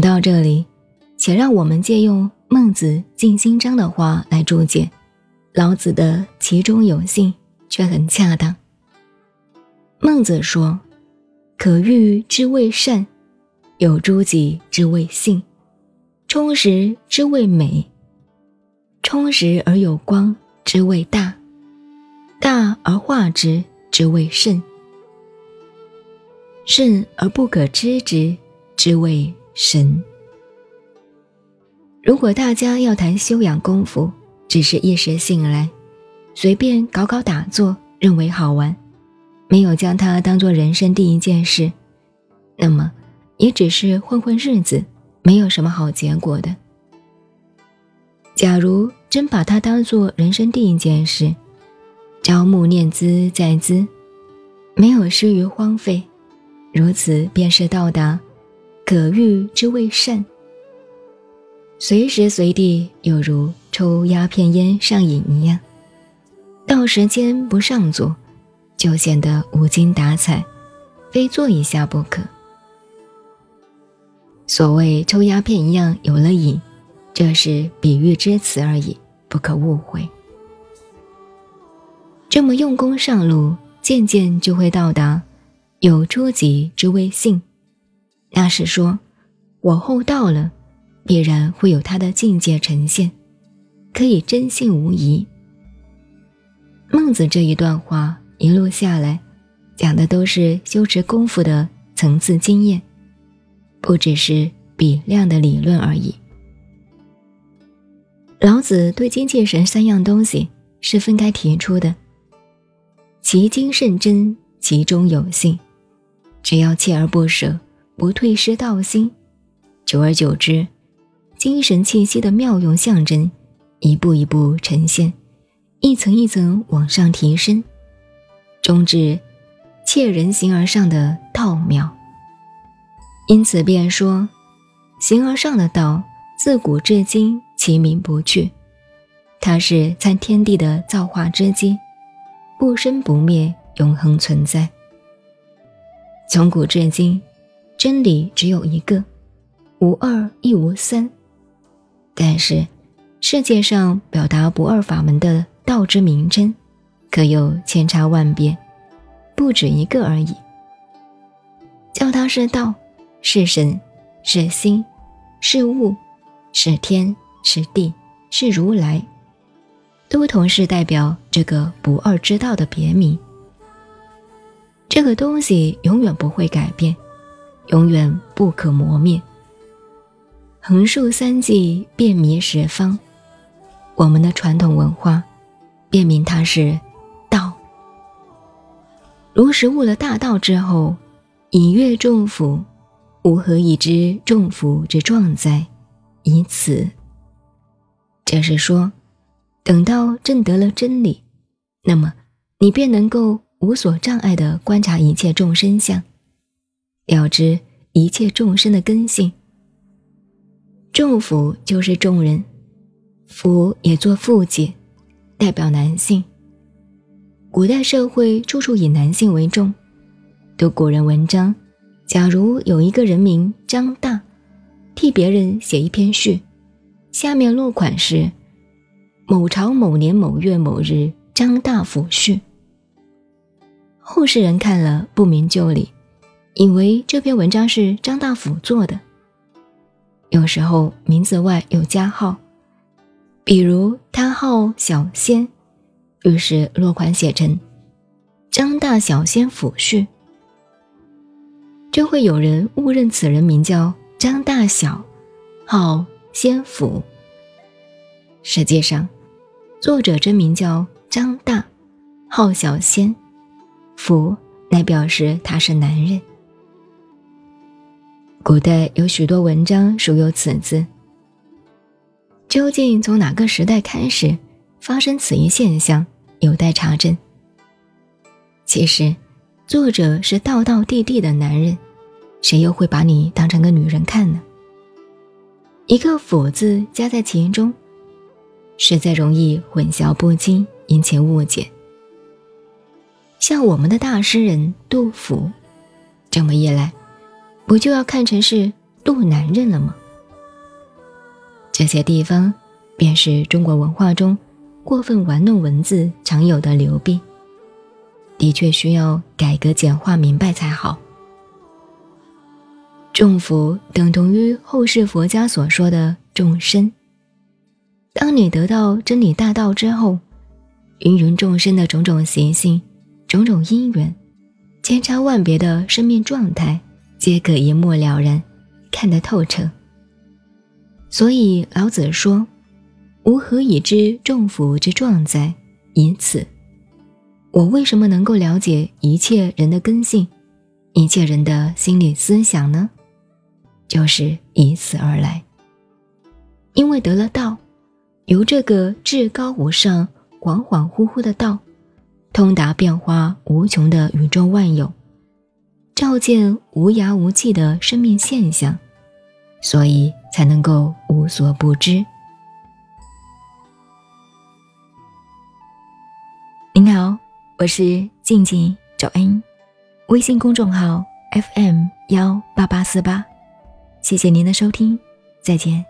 到这里，且让我们借用孟子尽心章的话来注解。老子的“其中有信”，却很恰当。孟子说：“可欲之谓善，有诸己之谓性，充实之谓美，充实而有光之谓大，大而化之之谓圣，圣而不可知之之谓神。”如果大家要谈修养功夫，只是一时兴来，随便搞搞打坐，认为好玩。没有将它当做人生第一件事，那么也只是混混日子，没有什么好结果的。假如真把它当做人生第一件事，朝暮念兹在兹，没有失于荒废，如此便是到达可遇之谓善。随时随地有如抽鸦片烟上瘾一样，到时间不上座。就显得无精打采，非坐一下不可。所谓抽鸦片一样有了瘾，这是比喻之词而已，不可误会。这么用功上路，渐渐就会到达有初级之谓性，那是说我后到了，必然会有他的境界呈现，可以真信无疑。孟子这一段话。一路下来，讲的都是修持功夫的层次经验，不只是比量的理论而已。老子对精气神三样东西是分开提出的，其精甚真，其中有信。只要锲而不舍，不退失道心，久而久之，精神气息的妙用象征一步一步呈现，一层一层往上提升。终至，切人形而上的道妙。因此便说，形而上的道，自古至今其名不去。它是参天地的造化之机，不生不灭，永恒存在。从古至今，真理只有一个，无二亦无三。但是，世界上表达不二法门的道之名称。可有千差万别，不止一个而已。叫它是道，是神，是心，是物，是天，是地，是如来，都同是代表这个不二之道的别名。这个东西永远不会改变，永远不可磨灭。横竖三季，遍弥十方，我们的传统文化，辨明它是道。如实悟了大道之后，以阅众甫，吾何以知众甫之状哉？以此。这是说，等到证得了真理，那么你便能够无所障碍地观察一切众生相，了知一切众生的根性。众甫就是众人，甫也做父亲，代表男性。古代社会处处以男性为重。读古人文章，假如有一个人名张大，替别人写一篇序，下面落款是“某朝某年某月某日张大甫序”。后世人看了不明就里，以为这篇文章是张大甫做的。有时候名字外有加号，比如他号小仙。于是落款写成“张大小仙府序”，就会有人误认此人名叫张大小，号仙府。实际上，作者真名叫张大，号小仙，府乃表示他是男人。古代有许多文章属有此字，究竟从哪个时代开始？发生此一现象有待查证。其实，作者是道道地地的男人，谁又会把你当成个女人看呢？一个“府”字加在其中，实在容易混淆不清，引起误解。像我们的大诗人杜甫，这么一来，不就要看成是渡男人了吗？这些地方，便是中国文化中过分玩弄文字常有的流弊，的确需要改革简化明白才好。众福等同于后世佛家所说的众生。当你得到真理大道之后，芸芸众生的种种习性、种种因缘、千差万别的生命状态，皆可一目了然，看得透彻。所以老子说：“吾何以知众福之状哉？以此。”我为什么能够了解一切人的根性，一切人的心理思想呢？就是以此而来，因为得了道，由这个至高无上、恍恍惚惚的道，通达变化无穷的宇宙万有，照见无涯无际的生命现象，所以才能够无所不知。您好，我是静静找恩，微信公众号 FM 幺八八四八。谢谢您的收听，再见。